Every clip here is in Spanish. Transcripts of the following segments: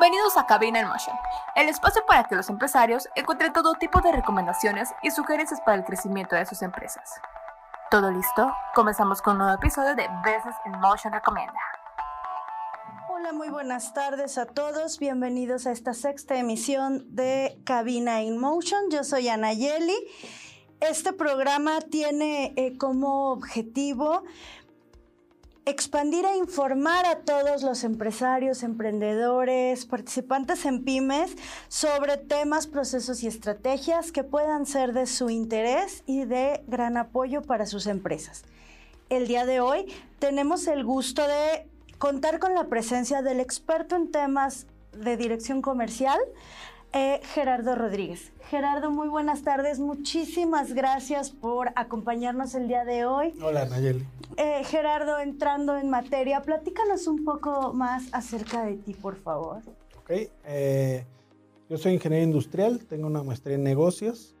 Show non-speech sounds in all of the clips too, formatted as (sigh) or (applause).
Bienvenidos a Cabina en Motion, el espacio para que los empresarios encuentren todo tipo de recomendaciones y sugerencias para el crecimiento de sus empresas. ¿Todo listo? Comenzamos con un nuevo episodio de Business in Motion Recomienda. Hola, muy buenas tardes a todos. Bienvenidos a esta sexta emisión de Cabina in Motion. Yo soy Ana Yeli. Este programa tiene eh, como objetivo expandir e informar a todos los empresarios, emprendedores, participantes en pymes sobre temas, procesos y estrategias que puedan ser de su interés y de gran apoyo para sus empresas. El día de hoy tenemos el gusto de contar con la presencia del experto en temas de dirección comercial, eh, Gerardo Rodríguez. Gerardo, muy buenas tardes. Muchísimas gracias por acompañarnos el día de hoy. Hola, Nayeli. Eh, Gerardo, entrando en materia, platícanos un poco más acerca de ti, por favor. Ok, eh, yo soy ingeniero industrial, tengo una maestría en negocios,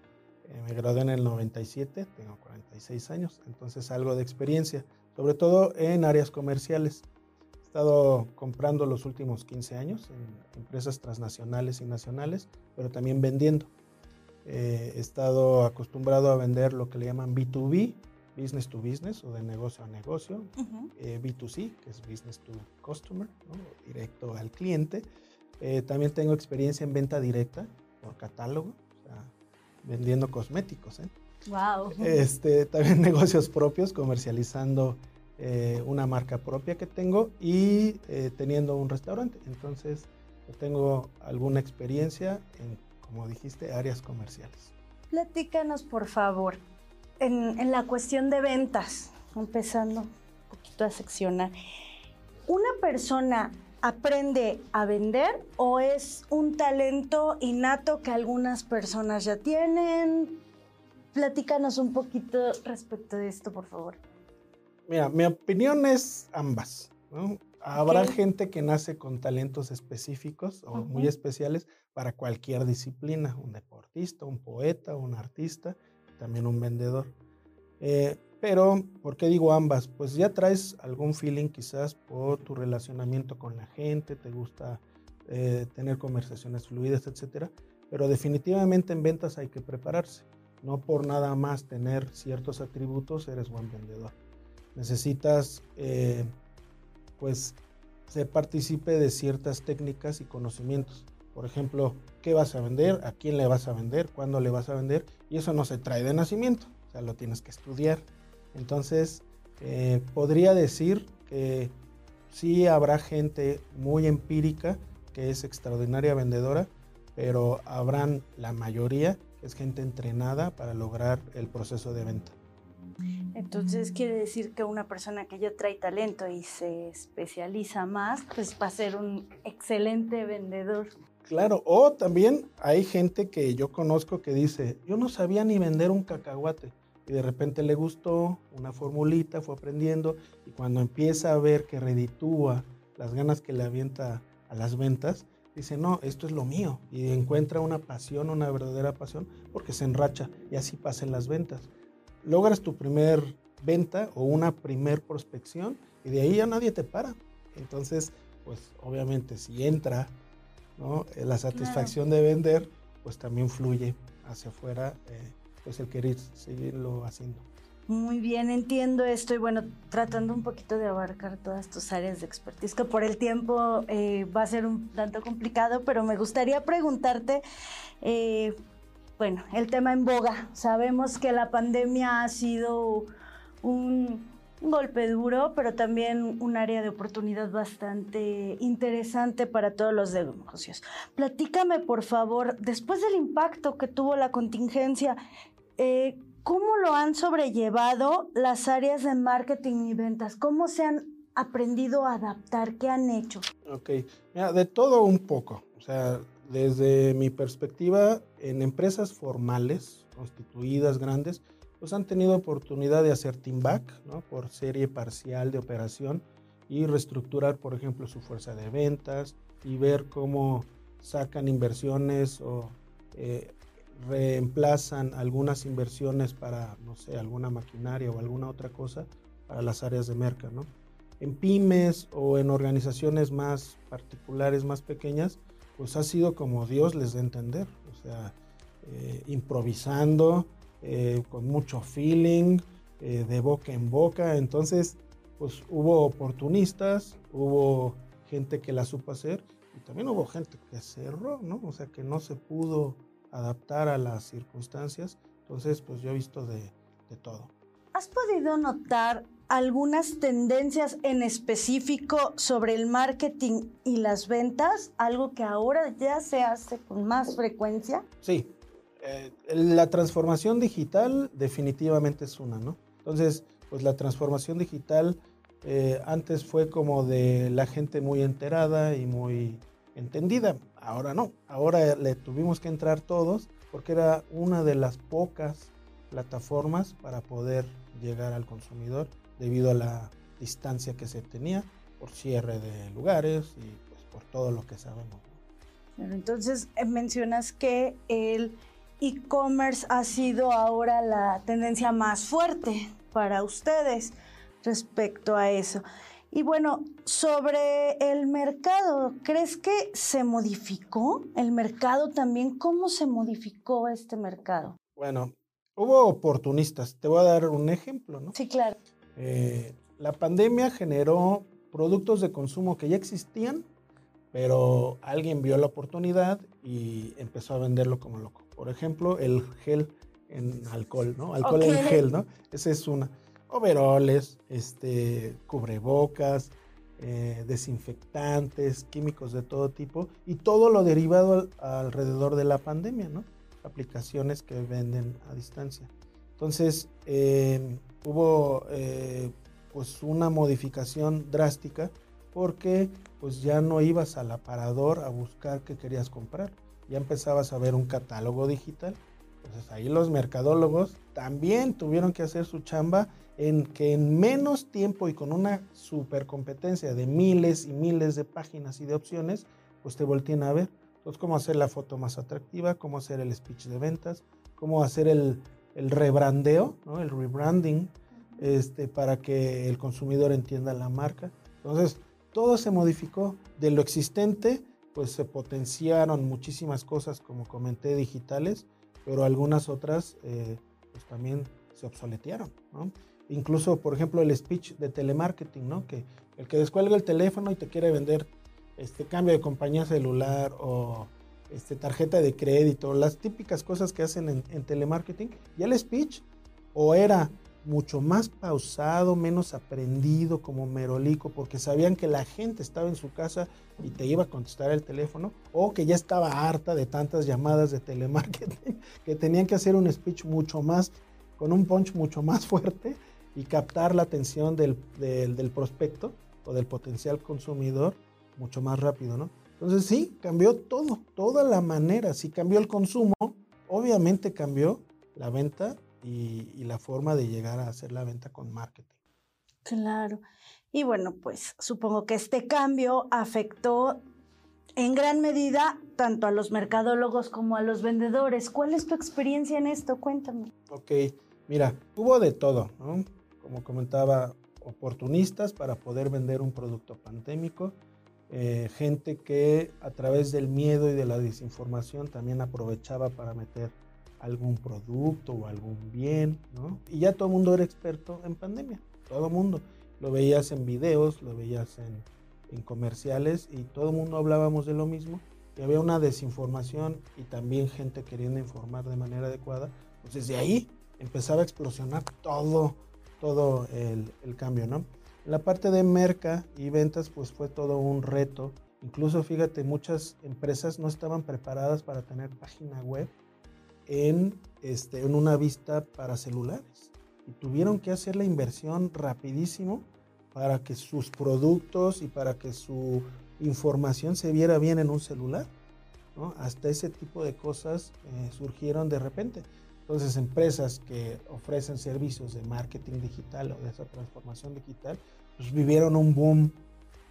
me gradué en el 97, tengo 46 años, entonces algo de experiencia, sobre todo en áreas comerciales. Estado comprando los últimos 15 años en empresas transnacionales y nacionales, pero también vendiendo. Eh, he estado acostumbrado a vender lo que le llaman B2B, business to business o de negocio a negocio, eh, B2C, que es business to customer, directo al cliente. Eh, también tengo experiencia en venta directa por catálogo, o sea, vendiendo cosméticos. Wow. Este, también (laughs) negocios propios, comercializando eh, una marca propia que tengo y eh, teniendo un restaurante. Entonces, tengo alguna experiencia en, como dijiste, áreas comerciales. Platícanos, por favor, en, en la cuestión de ventas, empezando un poquito a seccionar. ¿Una persona aprende a vender o es un talento innato que algunas personas ya tienen? Platícanos un poquito respecto de esto, por favor. Mira, mi opinión es ambas. Habrá gente que nace con talentos específicos o muy especiales para cualquier disciplina, un deportista, un poeta, un artista, también un vendedor. Eh, pero, ¿por qué digo ambas? Pues ya traes algún feeling quizás por tu relacionamiento con la gente, te gusta eh, tener conversaciones fluidas, etc. Pero definitivamente en ventas hay que prepararse. No por nada más tener ciertos atributos eres buen vendedor necesitas eh, pues se participe de ciertas técnicas y conocimientos. Por ejemplo, ¿qué vas a vender? ¿A quién le vas a vender? ¿Cuándo le vas a vender? Y eso no se trae de nacimiento, o sea, lo tienes que estudiar. Entonces, eh, podría decir que sí habrá gente muy empírica que es extraordinaria vendedora, pero habrán la mayoría es gente entrenada para lograr el proceso de venta. Entonces quiere decir que una persona que ya trae talento y se especializa más, pues va a ser un excelente vendedor. Claro, o también hay gente que yo conozco que dice, yo no sabía ni vender un cacahuate y de repente le gustó una formulita, fue aprendiendo y cuando empieza a ver que reditúa las ganas que le avienta a las ventas, dice, no, esto es lo mío y encuentra una pasión, una verdadera pasión porque se enracha y así pasan las ventas logras tu primer venta o una primer prospección y de ahí ya nadie te para. Entonces, pues obviamente si entra ¿no? Eh, la satisfacción de vender, pues también fluye hacia afuera eh, pues el querer seguirlo haciendo. Muy bien, entiendo esto y bueno, tratando un poquito de abarcar todas tus áreas de expertise, que por el tiempo eh, va a ser un tanto complicado, pero me gustaría preguntarte, bueno, el tema en boga. Sabemos que la pandemia ha sido un, golpe duro, pero también un área de oportunidad bastante interesante para todos los negocios. Platícame, por favor, después del impacto que tuvo la contingencia, eh, ¿cómo lo han sobrellevado las áreas de marketing y ventas? ¿Cómo se han aprendido a adaptar? ¿Qué han hecho? Ok, Mira, de todo un poco. O sea, desde mi perspectiva, en empresas formales, constituidas, grandes, pues han tenido oportunidad de hacer team back, ¿no? por serie parcial de operación y reestructurar, por ejemplo, su fuerza de ventas y ver cómo sacan inversiones o eh, reemplazan algunas inversiones para, no sé, alguna maquinaria o alguna otra cosa para las áreas de merca, ¿no? en pymes o en organizaciones más particulares, más pequeñas, pues ha sido como Dios les a entender, o sea, eh, improvisando, eh, con mucho feeling, eh, de boca en boca, entonces pues hubo oportunistas, hubo gente que la supo hacer y también hubo gente que cerró, ¿no? O sea, que no se pudo adaptar a las circunstancias, entonces pues yo he visto de, de todo. ¿Has podido notar algunas tendencias en específico sobre el marketing y las ventas? Algo que ahora ya se hace con más frecuencia. Sí, eh, la transformación digital definitivamente es una, ¿no? Entonces, pues la transformación digital eh, antes fue como de la gente muy enterada y muy entendida. Ahora no, ahora le tuvimos que entrar todos porque era una de las pocas plataformas para poder llegar al consumidor debido a la distancia que se tenía por cierre de lugares y pues, por todo lo que sabemos. Entonces eh, mencionas que el e-commerce ha sido ahora la tendencia más fuerte para ustedes respecto a eso. Y bueno, sobre el mercado, ¿crees que se modificó el mercado también? ¿Cómo se modificó este mercado? Bueno, hubo oportunistas. Te voy a dar un ejemplo, ¿no? Sí, claro. Eh, la pandemia generó productos de consumo que ya existían, pero alguien vio la oportunidad y empezó a venderlo como loco. Por ejemplo, el gel en alcohol, ¿no? Alcohol en gel, ¿no? Esa es una. Overoles, este, cubrebocas, eh, desinfectantes, químicos de todo tipo y todo lo derivado alrededor de la pandemia, ¿no? Aplicaciones que venden a distancia. Entonces, eh, hubo eh, pues una modificación drástica porque pues ya no ibas al aparador a buscar qué querías comprar, ya empezabas a ver un catálogo digital. Entonces ahí los mercadólogos también tuvieron que hacer su chamba en que en menos tiempo y con una super competencia de miles y miles de páginas y de opciones, pues te volteen a ver. Entonces, cómo hacer la foto más atractiva, cómo hacer el speech de ventas, cómo hacer el, el rebrandeo, ¿no? el rebranding, este, para que el consumidor entienda la marca. Entonces, todo se modificó. De lo existente, pues se potenciaron muchísimas cosas, como comenté, digitales, pero algunas otras eh, pues también se obsoletearon. ¿no? Incluso, por ejemplo, el speech de telemarketing, ¿no? que el que descuelga el teléfono y te quiere vender este cambio de compañía celular o este, tarjeta de crédito, las típicas cosas que hacen en, telemarketing, y el speech o era mucho más pausado, menos aprendido como merolico, porque sabían que la gente estaba en su casa y te iba a contestar el teléfono, o que ya estaba harta de tantas llamadas de telemarketing, (laughs) que tenían que hacer un speech mucho más, con un punch mucho más fuerte y captar la atención del, del, del prospecto o del potencial consumidor mucho más rápido, ¿no? Entonces sí, cambió todo, toda la manera. Si cambió el consumo, obviamente cambió la venta y, la forma de llegar a hacer la venta con marketing. Claro. Y bueno, pues supongo que este cambio afectó en gran medida tanto a los mercadólogos como a los vendedores. ¿Cuál es tu experiencia en esto? Cuéntame. Ok, mira, hubo de todo, ¿no? Como comentaba, oportunistas para poder vender un producto pandémico eh, gente que a través del miedo y de la desinformación también aprovechaba para meter algún producto o algún bien, ¿no? Y ya todo el mundo era experto en pandemia, todo el mundo. Lo veías en videos, lo veías en, en comerciales y todo el mundo hablábamos de lo mismo. Y había una desinformación y también gente queriendo informar de manera adecuada. Pues desde ahí empezaba a explosionar todo, todo el, el cambio, ¿no? La parte de merca y ventas pues fue todo un reto. Incluso fíjate, muchas empresas no estaban preparadas para tener página web en, este, en una vista para celulares. Y tuvieron que hacer la inversión rapidísimo para que sus productos y para que su información se viera bien en un celular. Hasta ese tipo de cosas eh, surgieron de repente. Entonces, empresas que ofrecen servicios de marketing digital o de esa transformación digital, pues vivieron un boom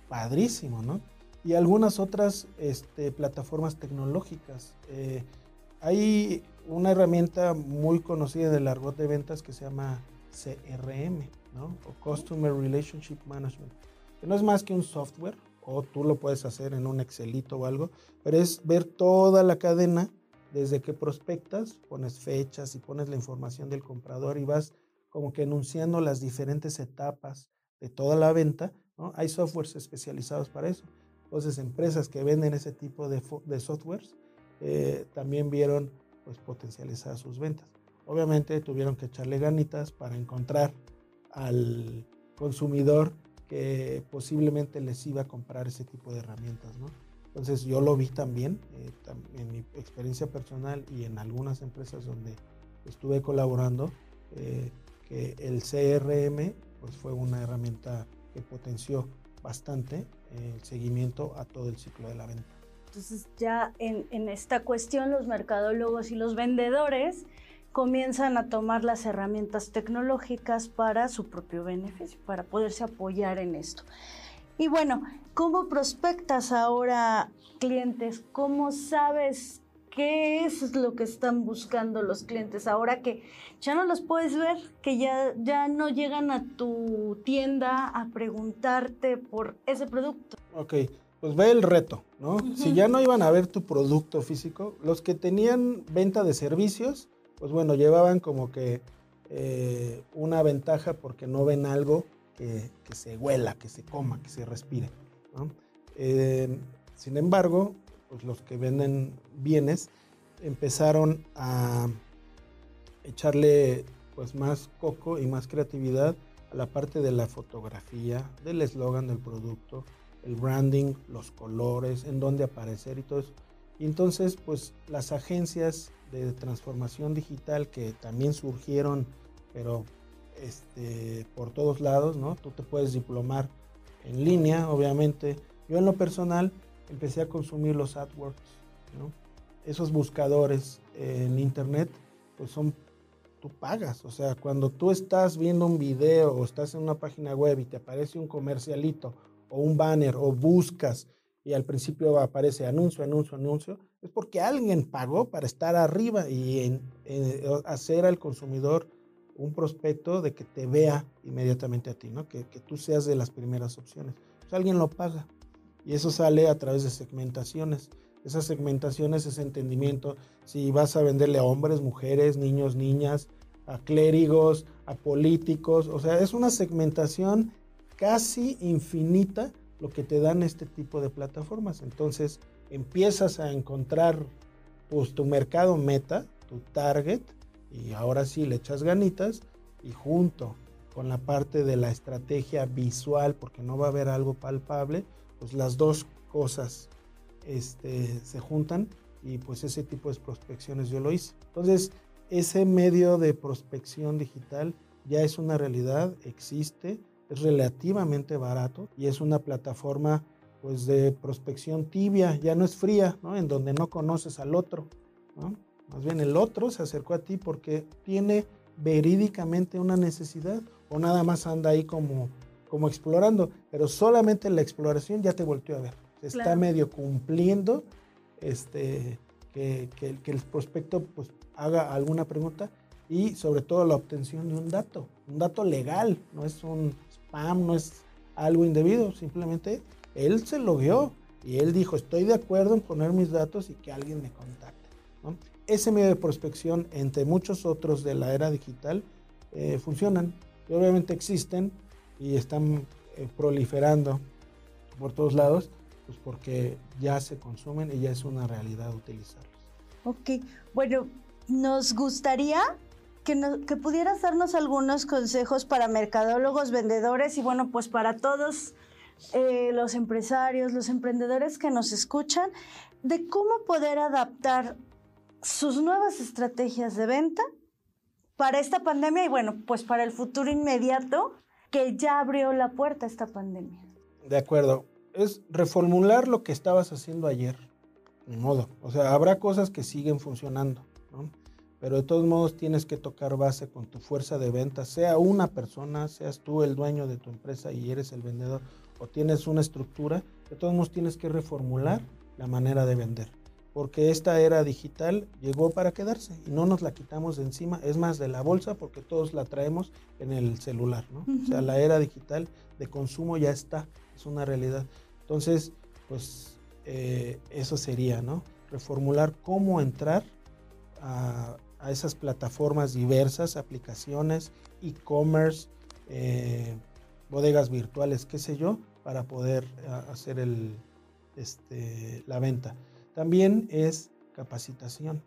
padrísimo, ¿no? Y algunas otras este, plataformas tecnológicas. Eh, hay una herramienta muy conocida del argot de ventas que se llama CRM, ¿no? O Customer Relationship Management. que no es más que un software, o tú lo puedes hacer en un Excelito o algo, pero es ver toda la cadena desde que prospectas, pones fechas y pones la información del comprador y vas como que enunciando las diferentes etapas de toda la venta. ¿no? Hay softwares especializados para eso. Entonces, empresas que venden ese tipo de, de softwares eh, también vieron pues, potencializar sus ventas. Obviamente tuvieron que echarle ganitas para encontrar al consumidor que posiblemente les iba a comprar ese tipo de herramientas. ¿no? Entonces yo lo vi también eh, en mi experiencia personal y en algunas empresas donde estuve colaborando, eh, que el CRM pues fue una herramienta que potenció bastante el seguimiento a todo el ciclo de la venta. Entonces ya en, en esta cuestión los mercadólogos y los vendedores comienzan a tomar las herramientas tecnológicas para su propio beneficio, para poderse apoyar en esto. Y bueno, ¿cómo prospectas ahora clientes? ¿Cómo sabes qué es lo que están buscando los clientes ahora que ya no los puedes ver, que ya, ya no llegan a tu tienda a preguntarte por ese producto? Ok, pues ve el reto, ¿no? Si ya no iban a ver tu producto físico, los que tenían venta de servicios, pues bueno, llevaban como que eh, una ventaja porque no ven algo que, se huela, que se coma, que se respire. sin embargo, pues los que venden bienes empezaron a echarle pues más coco y más creatividad a la parte de la fotografía, del eslogan del producto, el branding, los colores, en dónde aparecer y todo eso. Y entonces, pues las agencias de transformación digital que también surgieron, pero este, por todos lados, ¿no? Tú te puedes diplomar en línea, obviamente. Yo en lo personal empecé a consumir los AdWords, ¿no? Esos buscadores en internet, pues son, tú pagas, o sea, cuando tú estás viendo un video o estás en una página web y te aparece un comercialito o un banner o buscas y al principio aparece anuncio, anuncio, anuncio, es porque alguien pagó para estar arriba y hacer al consumidor un prospecto de que te vea inmediatamente a ti, ¿no? que, tú seas de las primeras opciones. Pues alguien lo paga y eso sale a través de segmentaciones. Esas segmentaciones, ese entendimiento, si vas a venderle a hombres, mujeres, niños, niñas, a clérigos, a políticos, o sea, es una segmentación casi infinita lo que te dan este tipo de plataformas. Entonces empiezas a encontrar pues, tu mercado meta, tu target, y ahora sí le echas ganitas y junto con la parte de la estrategia visual, porque no va a haber algo palpable, pues las dos cosas este, se juntan y pues ese tipo de prospecciones yo lo hice. Entonces, ese medio de prospección digital ya es una realidad, existe, es relativamente barato y es una plataforma pues de prospección tibia, ya no es fría, ¿no? En donde no conoces al otro, ¿no? Más bien el otro se acercó a ti porque tiene verídicamente una necesidad o nada más anda ahí como, como explorando, pero solamente la exploración ya te volteó a ver. Está medio cumpliendo este, que, que, el prospecto pues, haga alguna pregunta y sobre todo la obtención de un dato, un dato legal, no es un spam, no es algo indebido, simplemente él se lo vio y él dijo, estoy de acuerdo en poner mis datos y que alguien me contacte. Ese medio de prospección, entre muchos otros de la era digital, eh, funcionan y obviamente existen y están eh, proliferando por todos lados, pues porque ya se consumen y ya es una realidad utilizarlos. Ok, bueno, nos gustaría que, que, pudieras darnos algunos consejos para mercadólogos, vendedores y bueno, pues para todos eh, los empresarios, los emprendedores que nos escuchan, de cómo poder adaptar sus nuevas estrategias de venta para esta pandemia y bueno, pues para el futuro inmediato que ya abrió la puerta a esta pandemia. De acuerdo, es reformular lo que estabas haciendo ayer, ni modo. O sea, habrá cosas que siguen funcionando, ¿no? Pero de todos modos tienes que tocar base con tu fuerza de venta, sea una persona, seas tú el dueño de tu empresa y eres el vendedor, o tienes una estructura, de todos modos tienes que reformular la manera de vender. Porque esta era digital llegó para quedarse y no nos la quitamos de encima, es más de la bolsa porque todos la traemos en el celular, ¿no? O sea, la era digital de consumo ya está, es una realidad. Entonces, pues eh, eso sería, ¿no? Reformular cómo entrar a, esas plataformas diversas, aplicaciones, e-commerce, eh, bodegas virtuales, qué sé yo, para poder hacer el, este, la venta. También es capacitación.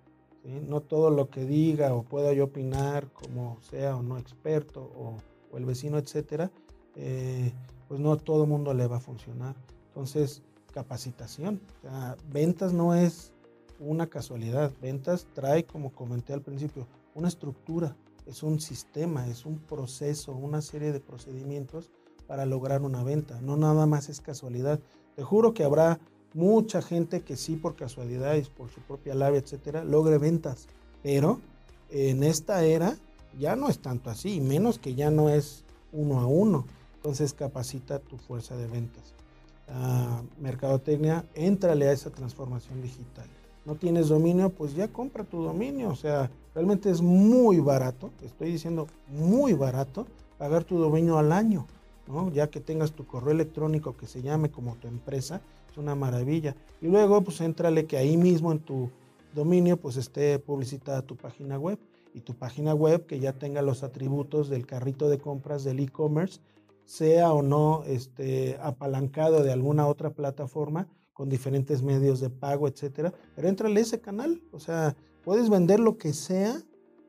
No todo lo que diga o pueda yo opinar, como sea o no experto o, el vecino, etcétera, eh, pues no todo el mundo le va a funcionar. Entonces, capacitación. ventas no es una casualidad. Ventas trae, como comenté al principio, una estructura, es un sistema, es un proceso, una serie de procedimientos para lograr una venta. No nada más es casualidad. Te juro que habrá mucha gente que sí por casualidad y por su propia labia, etcétera, logre ventas. Pero en esta era ya no es tanto así, menos que ya no es uno a uno. Entonces capacita tu fuerza de ventas. mercadotecnia, éntrale a esa transformación digital. No tienes dominio, pues ya compra tu dominio. O sea, realmente es muy barato, estoy diciendo muy barato, pagar tu dominio al año. ¿no? Ya que tengas tu correo electrónico que se llame como tu empresa, es una maravilla. Y luego, pues éntrale que ahí mismo en tu dominio, pues esté publicitada tu página web. Y tu página web que ya tenga los atributos del carrito de compras del e-commerce, sea o no este, apalancado de alguna otra plataforma con diferentes medios de pago, etcétera. Pero éntrale ese canal. O sea, puedes vender lo que sea,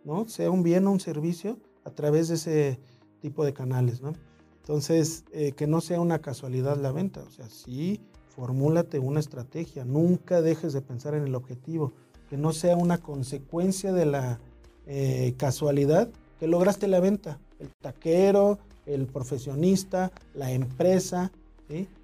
¿no? Sea un bien o un servicio a través de ese tipo de canales, ¿no? Entonces, eh, que no sea una casualidad la venta. O sea, sí formúlate una estrategia, nunca dejes de pensar en el objetivo, que no sea una consecuencia de la eh, casualidad que lograste la venta. El taquero, el profesionista, la empresa,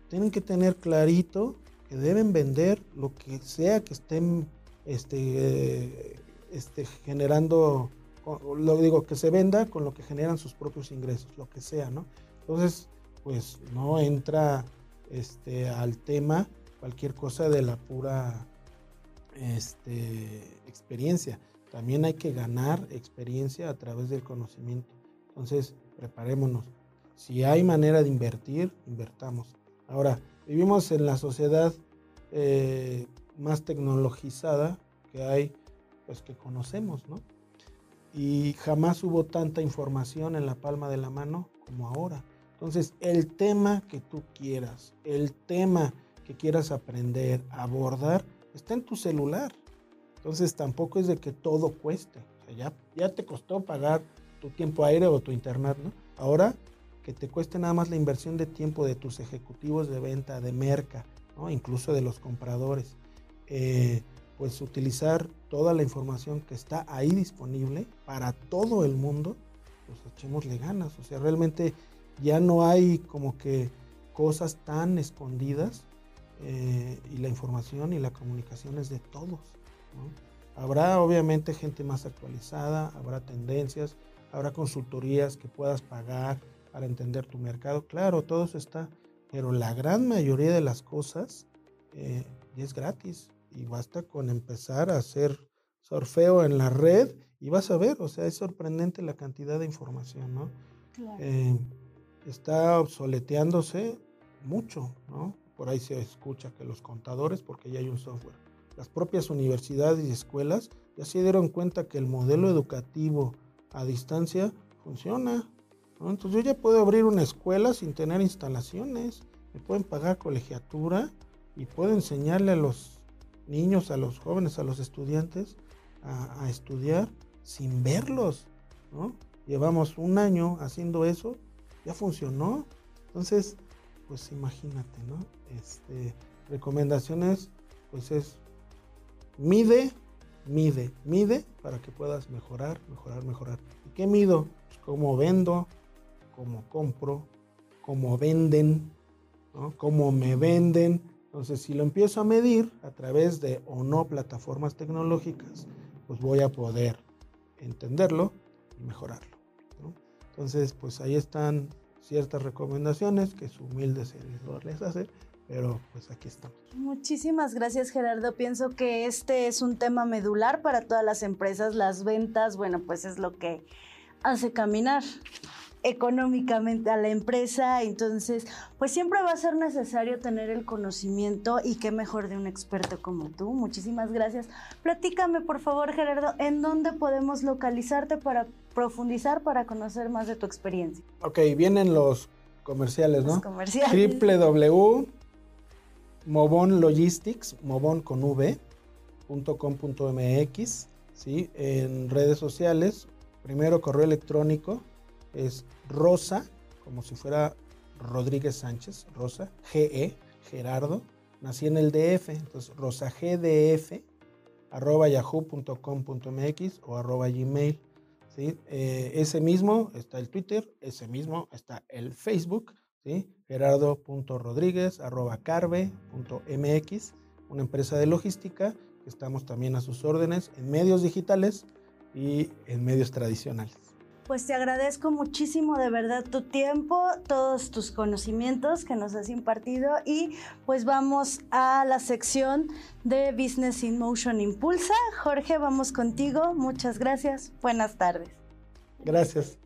tienen que tener clarito que deben vender lo que sea que estén este, este, generando, lo digo, que se venda con lo que generan sus propios ingresos, lo que sea, ¿no? Entonces, pues no entra este, al tema cualquier cosa de la pura este, experiencia. También hay que ganar experiencia a través del conocimiento. Entonces, preparémonos. Si hay manera de invertir, invertamos. Ahora, vivimos en la sociedad eh, más tecnologizada que hay, pues que conocemos, ¿no? Y jamás hubo tanta información en la palma de la mano como ahora. Entonces, el tema que tú quieras, el tema que quieras aprender, abordar, está en tu celular. Entonces, tampoco es de que todo cueste. O sea, ya, ya te costó pagar tu tiempo aire o tu internet, ¿no? Ahora, que te cueste nada más la inversión de tiempo de tus ejecutivos de venta, de merca, ¿no? incluso de los compradores. Eh, pues utilizar toda la información que está ahí disponible para todo el mundo, pues echémosle ganas. O sea, realmente ya no hay como que cosas tan escondidas eh, y la información y la comunicación es de todos. Habrá obviamente gente más actualizada, habrá tendencias, habrá consultorías que puedas pagar para entender tu mercado. Claro, todo eso está, pero la gran mayoría de las cosas eh, es gratis y basta con empezar a hacer surfeo en la red y vas a ver, o sea, es sorprendente la cantidad de información, ¿no? Claro. Eh, está obsoleteándose mucho, ¿no? Por ahí se escucha que los contadores, porque ya hay un software, las propias universidades y escuelas ya se dieron cuenta que el modelo educativo a distancia funciona. Entonces yo ya puedo abrir una escuela sin tener instalaciones, me pueden pagar colegiatura y puedo enseñarle a los niños, a los jóvenes, a los estudiantes a, a estudiar sin verlos. ¿no? Llevamos un año haciendo eso ya funcionó. Entonces, pues imagínate, ¿no? Este, recomendaciones, pues es mide, mide, mide para que puedas mejorar, mejorar, mejorar. ¿Y qué mido? Pues cómo vendo, cómo compro, cómo venden, cómo me venden. Entonces, si lo empiezo a medir a través de o no plataformas tecnológicas, pues voy a poder entenderlo y mejorarlo. Entonces, pues ahí están ciertas recomendaciones que su humilde servidor les hace pero pues aquí estamos. Muchísimas gracias Gerardo. Pienso que este es un tema medular para todas las empresas. Las ventas, bueno, pues es lo que hace caminar económicamente a la empresa, entonces pues siempre va a ser necesario tener el conocimiento y qué mejor de un experto como tú. Muchísimas gracias. Platícame por favor Gerardo, ¿en dónde podemos localizarte para profundizar, para conocer más de tu experiencia? Ok, vienen los comerciales, ¿no? Los comerciales. www.mobonlogistics, mobon con v.com.mx, ¿sí? En redes sociales, primero correo electrónico, es Rosa, como si fuera Rodríguez Sánchez, Rosa, GE, Gerardo, nací en el DF, entonces rosagdf, arroba yahoo.com.mx o arroba gmail. ¿sí? Eh, ese mismo está el Twitter, ese mismo está el Facebook, ¿sí? gerardo.rodríguez, arroba carve.mx, una empresa de logística que estamos también a sus órdenes en medios digitales y en medios tradicionales pues te agradezco muchísimo de verdad tu tiempo, todos tus conocimientos que nos has impartido y pues vamos a la sección de Business in Motion Impulsa. Jorge, vamos contigo. Muchas gracias. Buenas tardes. Gracias.